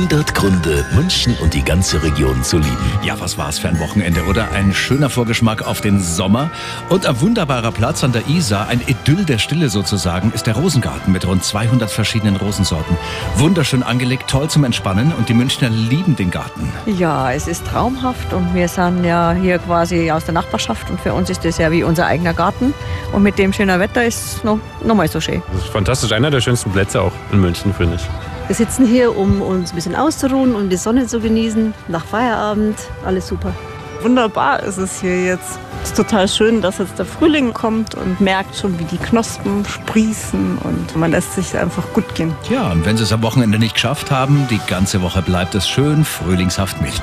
100 Gründe, München und die ganze Region zu lieben. Ja, was war's für ein Wochenende, oder? Ein schöner Vorgeschmack auf den Sommer und ein wunderbarer Platz an der Isar, ein Idyll der Stille sozusagen, ist der Rosengarten mit rund 200 verschiedenen Rosensorten. Wunderschön angelegt, toll zum Entspannen und die Münchner lieben den Garten. Ja, es ist traumhaft und wir sind ja hier quasi aus der Nachbarschaft und für uns ist das ja wie unser eigener Garten und mit dem schönen Wetter ist es noch, noch mal so schön. Das ist fantastisch, einer der schönsten Plätze auch in München, finde ich. Wir sitzen hier, um uns ein bisschen auszuruhen und die Sonne zu genießen. Nach Feierabend, alles super. Wunderbar ist es hier jetzt. Es ist total schön, dass jetzt der Frühling kommt und merkt schon, wie die Knospen sprießen und man lässt sich einfach gut gehen. Ja, und wenn Sie es am Wochenende nicht geschafft haben, die ganze Woche bleibt es schön frühlingshaft mild.